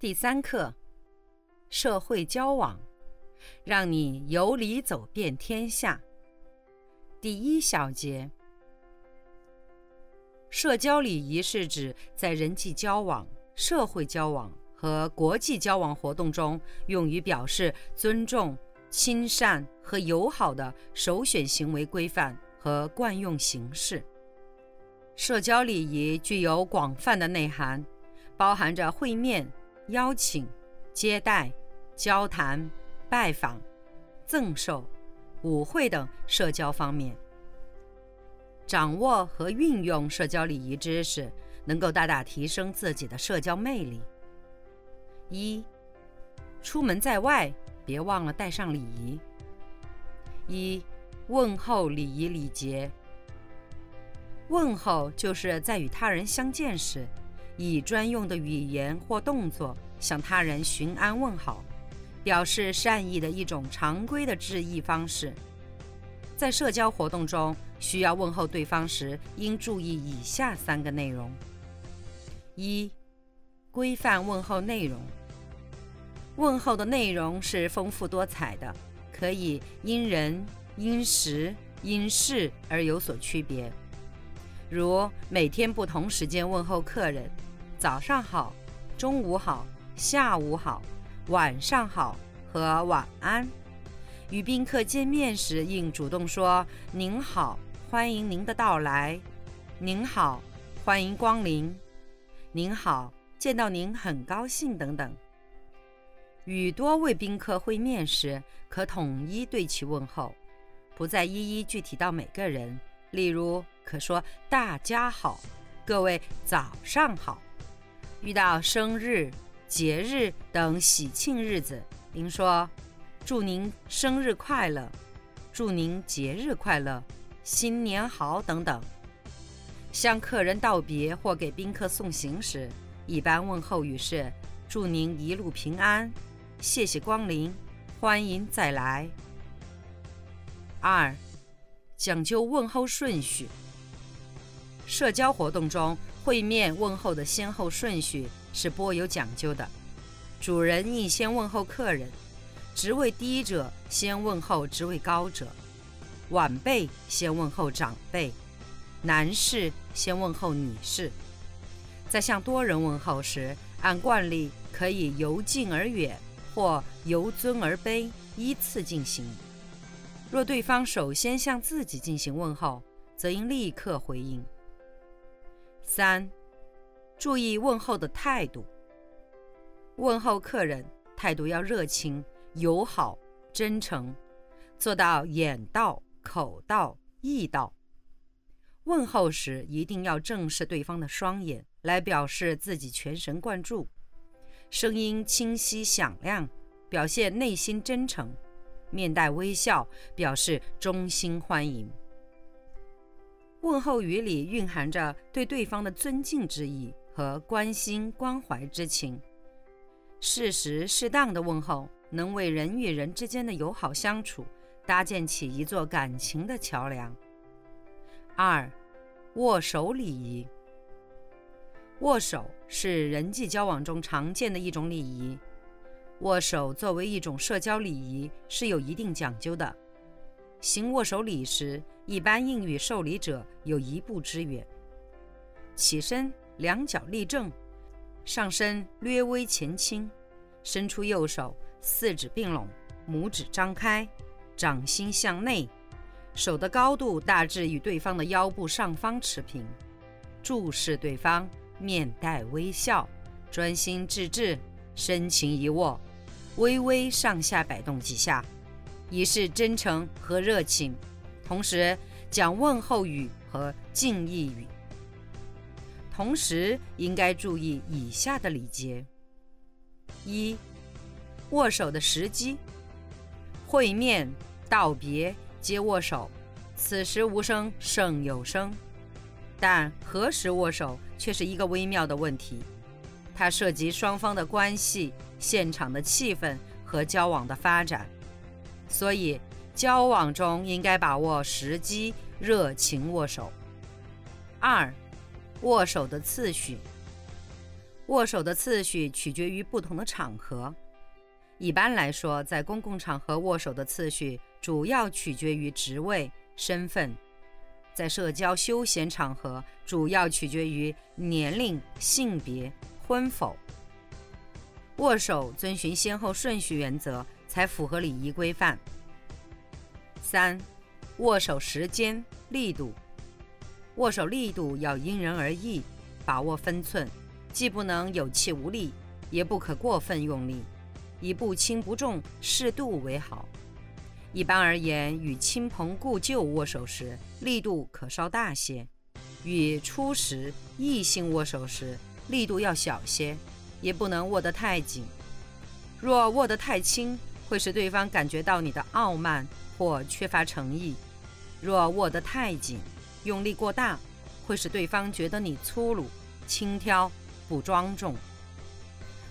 第三课：社会交往，让你有理走遍天下。第一小节：社交礼仪是指在人际交往、社会交往和国际交往活动中，用于表示尊重、亲善和友好的首选行为规范和惯用形式。社交礼仪具有广泛的内涵，包含着会面。邀请、接待、交谈、拜访、赠寿、舞会等社交方面，掌握和运用社交礼仪知识，能够大大提升自己的社交魅力。一、出门在外，别忘了带上礼仪。一、问候礼仪礼节。问候就是在与他人相见时。以专用的语言或动作向他人询安问好，表示善意的一种常规的致意方式。在社交活动中，需要问候对方时，应注意以下三个内容：一、规范问候内容。问候的内容是丰富多彩的，可以因人、因时、因事而有所区别。如每天不同时间问候客人。早上好，中午好，下午好，晚上好和晚安。与宾客见面时，应主动说“您好，欢迎您的到来”，“您好，欢迎光临”，“您好，见到您很高兴”等等。与多位宾客会面时，可统一对其问候，不再一一具体到每个人。例如，可说“大家好，各位早上好”。遇到生日、节日等喜庆日子，应说：“祝您生日快乐，祝您节日快乐，新年好等等。”向客人道别或给宾客送行时，一般问候语是：“祝您一路平安，谢谢光临，欢迎再来。”二，讲究问候顺序。社交活动中。会面问候的先后顺序是颇有讲究的，主人应先问候客人，职位低者先问候职位高者，晚辈先问候长辈，男士先问候女士。在向多人问候时，按惯例可以由近而远或由尊而卑依次进行。若对方首先向自己进行问候，则应立刻回应。三，注意问候的态度。问候客人，态度要热情、友好、真诚，做到眼到、口到、意到。问候时一定要正视对方的双眼，来表示自己全神贯注。声音清晰响亮，表现内心真诚。面带微笑，表示衷心欢迎。问候语里蕴含着对对方的尊敬之意和关心关怀之情，适时适当的问候能为人与人之间的友好相处搭建起一座感情的桥梁。二，握手礼仪。握手是人际交往中常见的一种礼仪，握手作为一种社交礼仪是有一定讲究的。行握手礼时，一般应与受礼者有一步之远。起身，两脚立正，上身略微前倾，伸出右手，四指并拢，拇指张开，掌心向内，手的高度大致与对方的腰部上方持平。注视对方，面带微笑，专心致志，深情一握，微微上下摆动几下。以示真诚和热情，同时讲问候语和敬意语。同时应该注意以下的礼节：一、握手的时机，会面、道别皆握手，此时无声胜有声。但何时握手却是一个微妙的问题，它涉及双方的关系、现场的气氛和交往的发展，所以交往中应该把握时机，热情握手。二。握手的次序，握手的次序取决于不同的场合。一般来说，在公共场合握手的次序主要取决于职位、身份；在社交休闲场合，主要取决于年龄、性别、婚否。握手遵循先后顺序原则，才符合礼仪规范。三、握手时间、力度。握手力度要因人而异，把握分寸，既不能有气无力，也不可过分用力，以不轻不重、适度为好。一般而言，与亲朋故旧握手时，力度可稍大些；与初识异性握手时，力度要小些，也不能握得太紧。若握得太轻，会使对方感觉到你的傲慢或缺乏诚意；若握得太紧，用力过大，会使对方觉得你粗鲁、轻佻、不庄重。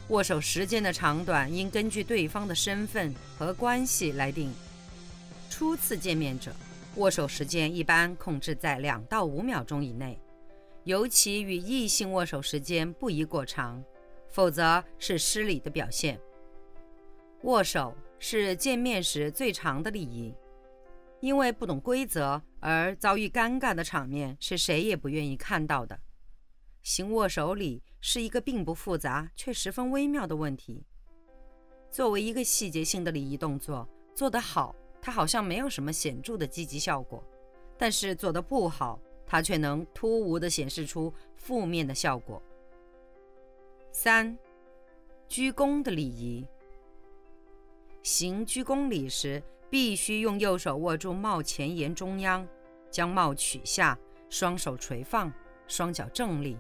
握手时间的长短应根据对方的身份和关系来定。初次见面者，握手时间一般控制在两到五秒钟以内，尤其与异性握手时间不宜过长，否则是失礼的表现。握手是见面时最长的礼仪。因为不懂规则而遭遇尴尬的场面是谁也不愿意看到的。行握手礼是一个并不复杂却十分微妙的问题。作为一个细节性的礼仪动作，做得好，它好像没有什么显著的积极效果；但是做得不好，它却能突兀地显示出负面的效果。三、鞠躬的礼仪。行鞠躬礼时。必须用右手握住帽前沿中央，将帽取下，双手垂放，双脚正立，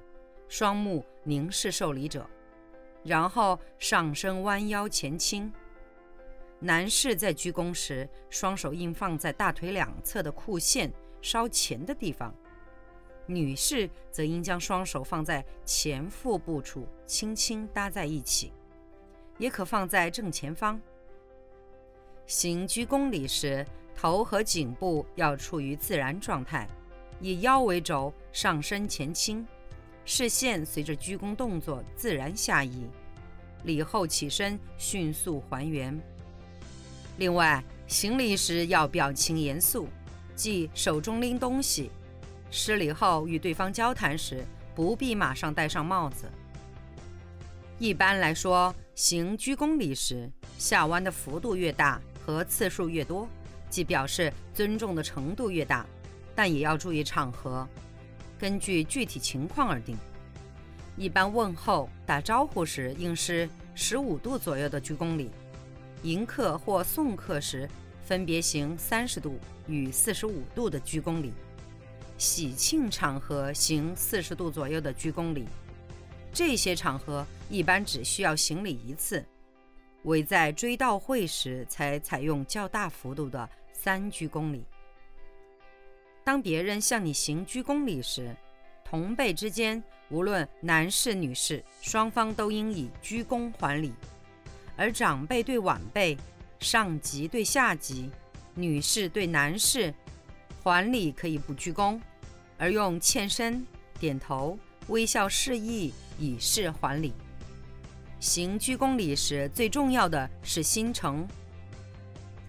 双目凝视受礼者，然后上身弯腰前倾。男士在鞠躬时，双手应放在大腿两侧的裤线稍前的地方；女士则应将双手放在前腹部处，轻轻搭在一起，也可放在正前方。行鞠躬礼时，头和颈部要处于自然状态，以腰为轴，上身前倾，视线随着鞠躬动作自然下移。礼后起身，迅速还原。另外，行礼时要表情严肃，即手中拎东西。施礼后与对方交谈时，不必马上戴上帽子。一般来说，行鞠躬礼时，下弯的幅度越大。和次数越多，即表示尊重的程度越大，但也要注意场合，根据具体情况而定。一般问候、打招呼时应是十五度左右的鞠躬礼；迎客或送客时分别行三十度与四十五度的鞠躬礼；喜庆场合行四十度左右的鞠躬礼。这些场合一般只需要行礼一次。唯在追悼会时才采用较大幅度的三鞠躬礼。当别人向你行鞠躬礼时，同辈之间无论男士女士，双方都应以鞠躬还礼；而长辈对晚辈、上级对下级、女士对男士，还礼可以不鞠躬，而用欠身、点头、微笑示意以示还礼。行鞠躬礼时，最重要的是心诚，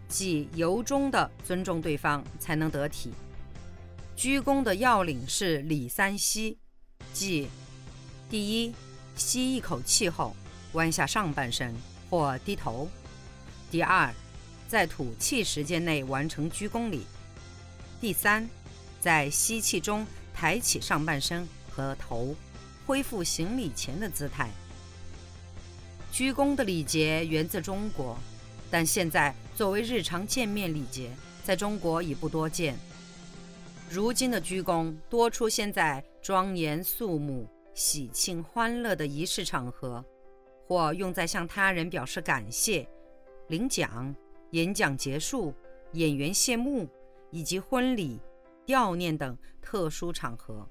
即由衷的尊重对方，才能得体。鞠躬的要领是礼三吸，即第一，吸一口气后弯下上半身或低头；第二，在吐气时间内完成鞠躬礼；第三，在吸气中抬起上半身和头，恢复行礼前的姿态。鞠躬的礼节源自中国，但现在作为日常见面礼节，在中国已不多见。如今的鞠躬多出现在庄严肃穆、喜庆欢乐的仪式场合，或用在向他人表示感谢、领奖、演讲结束、演员谢幕以及婚礼、悼念等特殊场合。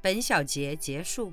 本小节结束。